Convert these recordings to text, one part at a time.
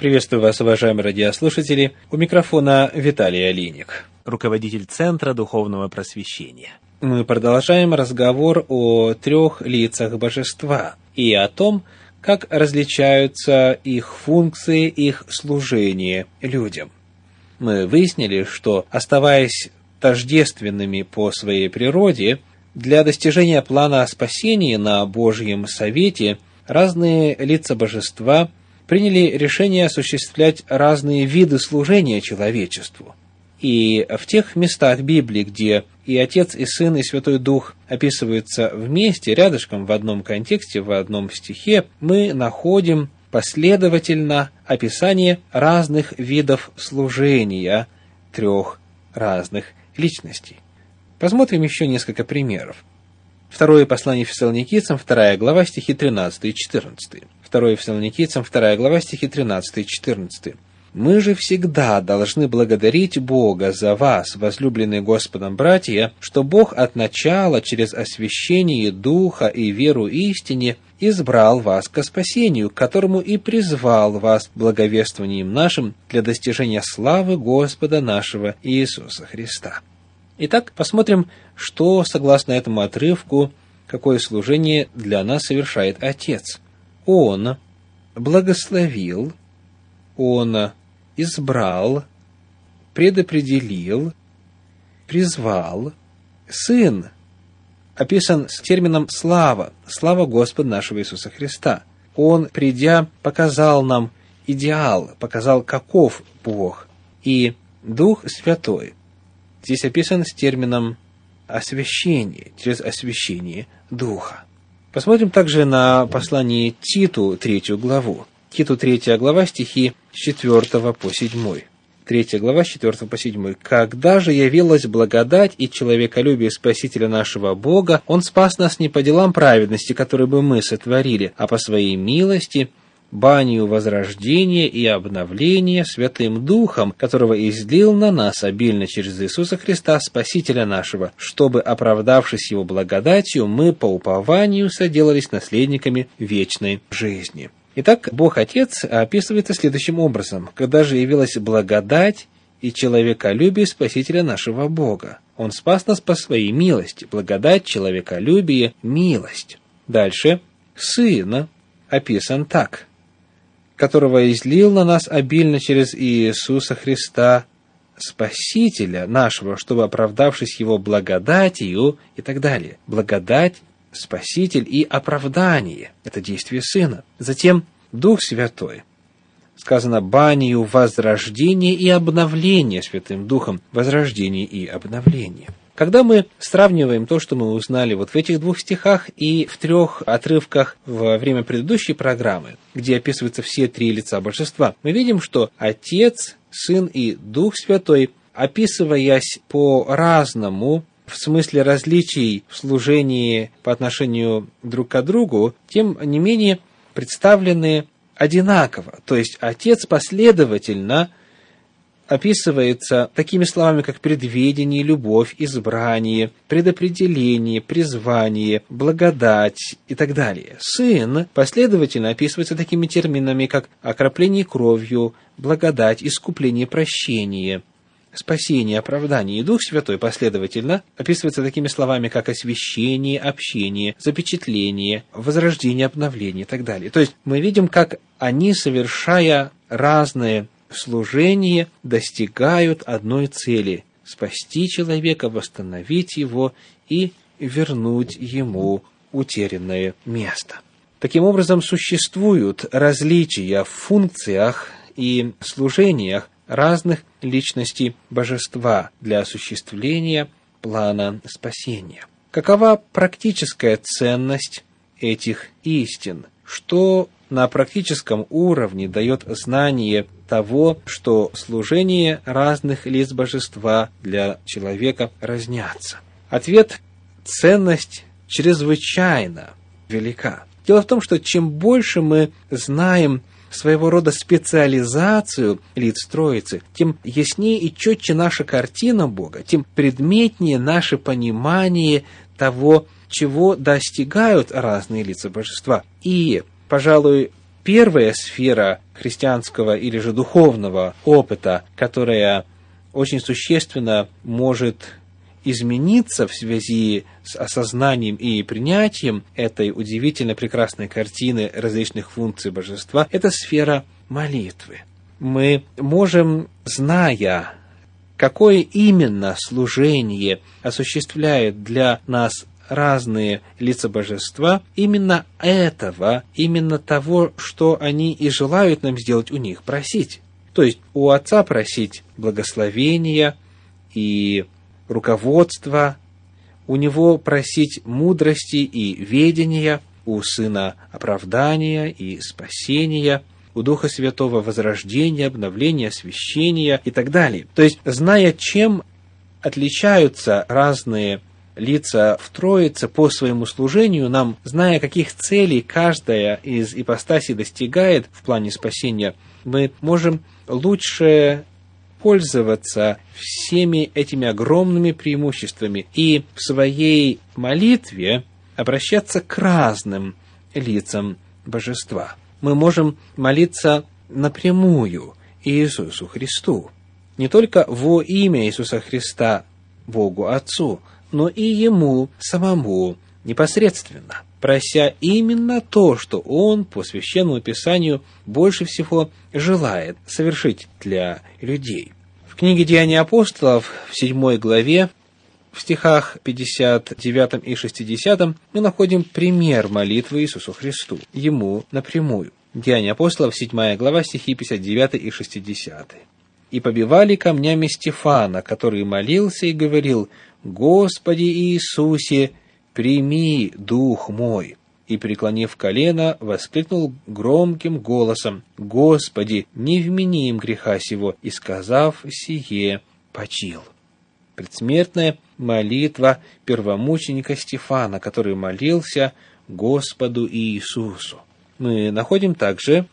Приветствую вас, уважаемые радиослушатели. У микрофона Виталий Алиник, руководитель Центра Духовного Просвещения. Мы продолжаем разговор о трех лицах божества и о том, как различаются их функции, их служение людям. Мы выяснили, что, оставаясь тождественными по своей природе, для достижения плана спасения на Божьем Совете разные лица божества – приняли решение осуществлять разные виды служения человечеству. И в тех местах Библии, где и Отец, и Сын, и Святой Дух описываются вместе, рядышком, в одном контексте, в одном стихе, мы находим последовательно описание разных видов служения трех разных личностей. Посмотрим еще несколько примеров. Второе послание Фессалоникийцам, вторая глава, стихи 13 и 14. 2 Фессалоникийцам, 2 глава, стихи 13 и 14. «Мы же всегда должны благодарить Бога за вас, возлюбленные Господом братья, что Бог от начала через освящение Духа и веру истине избрал вас ко спасению, которому и призвал вас благовествованием нашим для достижения славы Господа нашего Иисуса Христа». Итак, посмотрим, что, согласно этому отрывку, какое служение для нас совершает Отец – он благословил, Он избрал, предопределил, призвал. Сын описан с термином «слава», «слава Господа нашего Иисуса Христа». Он, придя, показал нам идеал, показал, каков Бог. И Дух Святой здесь описан с термином освящение, через освящение Духа. Посмотрим также на послание Титу, третью главу. Титу, третья глава, стихи с 4 по 7. Третья глава, с 4 по 7. «Когда же явилась благодать и человеколюбие Спасителя нашего Бога, Он спас нас не по делам праведности, которые бы мы сотворили, а по Своей милости, банию возрождения и обновления Святым Духом, которого излил на нас обильно через Иисуса Христа, Спасителя нашего, чтобы, оправдавшись Его благодатью, мы по упованию соделались наследниками вечной жизни». Итак, Бог Отец описывается следующим образом. Когда же явилась благодать и человеколюбие Спасителя нашего Бога. Он спас нас по своей милости. Благодать, человеколюбие, милость. Дальше. Сын описан так которого излил на нас обильно через Иисуса Христа, Спасителя нашего, чтобы, оправдавшись Его благодатью и так далее. Благодать, Спаситель и оправдание – это действие Сына. Затем Дух Святой. Сказано «банию возрождения и обновления Святым Духом». Возрождение и обновление – когда мы сравниваем то, что мы узнали вот в этих двух стихах и в трех отрывках во время предыдущей программы, где описываются все три лица божества, мы видим, что Отец, Сын и Дух Святой, описываясь по-разному, в смысле различий в служении по отношению друг к другу, тем не менее представлены одинаково. То есть Отец последовательно описывается такими словами, как предведение, любовь, избрание, предопределение, призвание, благодать и так далее. Сын последовательно описывается такими терминами, как окропление кровью, благодать, искупление, прощение, спасение, оправдание. И Дух Святой последовательно описывается такими словами, как освящение, общение, запечатление, возрождение, обновление и так далее. То есть мы видим, как они, совершая разные служении достигают одной цели – спасти человека, восстановить его и вернуть ему утерянное место. Таким образом, существуют различия в функциях и служениях разных личностей божества для осуществления плана спасения. Какова практическая ценность этих истин? Что на практическом уровне дает знание того, что служение разных лиц божества для человека разнятся. Ответ – ценность чрезвычайно велика. Дело в том, что чем больше мы знаем своего рода специализацию лиц Троицы, тем яснее и четче наша картина Бога, тем предметнее наше понимание того, чего достигают разные лица божества. И, пожалуй, первая сфера христианского или же духовного опыта, которая очень существенно может измениться в связи с осознанием и принятием этой удивительно прекрасной картины различных функций божества, это сфера молитвы. Мы можем, зная, какое именно служение осуществляет для нас разные лица божества, именно этого, именно того, что они и желают нам сделать у них, просить. То есть у Отца просить благословения и руководства, у Него просить мудрости и ведения, у Сына оправдания и спасения, у Духа Святого возрождения, обновления, освящения и так далее. То есть, зная, чем отличаются разные лица в Троице по своему служению, нам, зная, каких целей каждая из ипостасей достигает в плане спасения, мы можем лучше пользоваться всеми этими огромными преимуществами и в своей молитве обращаться к разным лицам божества. Мы можем молиться напрямую Иисусу Христу, не только во имя Иисуса Христа Богу Отцу, но и Ему самому непосредственно, прося именно то, что Он по Священному Писанию больше всего желает совершить для людей. В книге «Деяния апостолов» в 7 главе в стихах 59 и 60 мы находим пример молитвы Иисусу Христу, Ему напрямую. Деяния апостолов, 7 глава, стихи 59 и 60. «И побивали камнями Стефана, который молился и говорил, «Господи Иисусе, прими дух мой!» И, преклонив колено, воскликнул громким голосом, «Господи, не вмени им греха сего!» И, сказав сие, почил. Предсмертная молитва первомученика Стефана, который молился Господу Иисусу. Мы находим также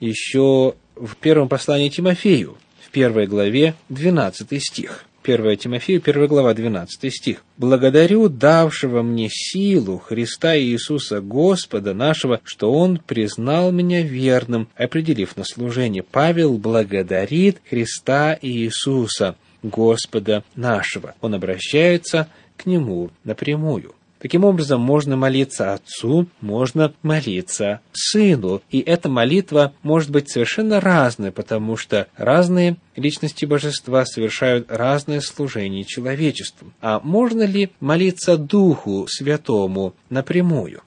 еще в первом послании Тимофею, в первой главе, 12 стих. 1 Тимофею, 1 глава, 12 стих. «Благодарю давшего мне силу Христа Иисуса Господа нашего, что Он признал меня верным, определив на служение». Павел благодарит Христа Иисуса, Господа нашего. Он обращается к Нему напрямую. Таким образом, можно молиться Отцу, можно молиться Сыну. И эта молитва может быть совершенно разной, потому что разные личности божества совершают разное служение человечеству. А можно ли молиться Духу Святому напрямую?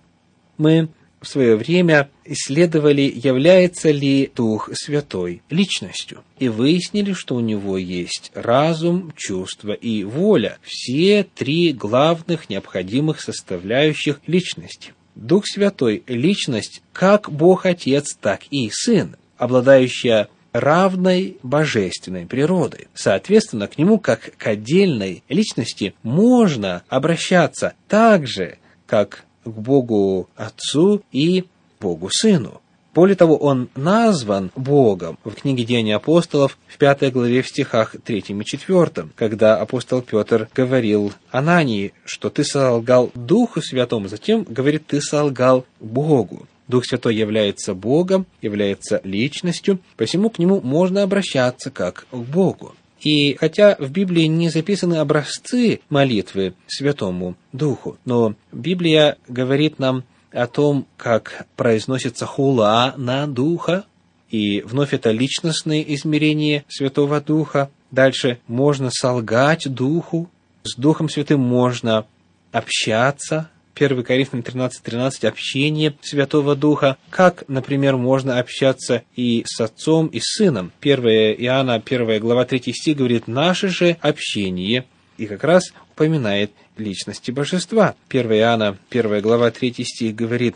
Мы в свое время исследовали, является ли Дух Святой личностью, и выяснили, что у него есть разум, чувство и воля, все три главных необходимых составляющих личности. Дух Святой – личность как Бог Отец, так и Сын, обладающая равной божественной природой. Соответственно, к нему как к отдельной личности можно обращаться так же, как к Богу Отцу и Богу Сыну. Более того, он назван Богом в книге Деяний апостолов в пятой главе в стихах 3 и 4, когда апостол Петр говорил Анании, что ты солгал Духу Святому, затем говорит, ты солгал Богу. Дух Святой является Богом, является личностью, посему к нему можно обращаться как к Богу. И хотя в Библии не записаны образцы молитвы Святому Духу, но Библия говорит нам о том, как произносится хула на Духа, и вновь это личностное измерение Святого Духа. Дальше можно солгать Духу, с Духом Святым можно общаться, 1 Коринфянам 13.13 13, общение Святого Духа, как, например, можно общаться и с Отцом, и с Сыном. 1 Иоанна, 1 глава 3 стих говорит, наше же общение, и как раз упоминает личности Божества. 1 Иоанна, 1 глава 3 стих говорит,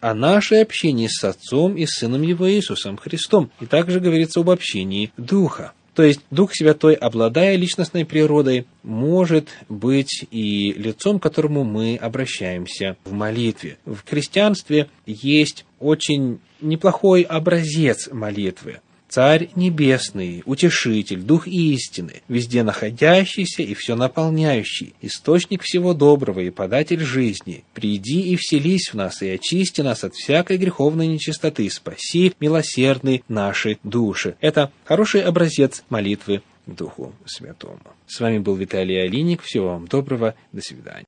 о нашей общении с Отцом и Сыном Его Иисусом Христом. И также говорится об общении Духа. То есть Дух Святой, обладая личностной природой, может быть и лицом, к которому мы обращаемся в молитве. В христианстве есть очень неплохой образец молитвы. Царь Небесный, Утешитель, Дух истины, везде находящийся и все наполняющий, Источник всего доброго и податель жизни, приди и вселись в нас и очисти нас от всякой греховной нечистоты, спаси, милосердный, наши души. Это хороший образец молитвы Духу Святому. С вами был Виталий Алиник. Всего вам доброго. До свидания.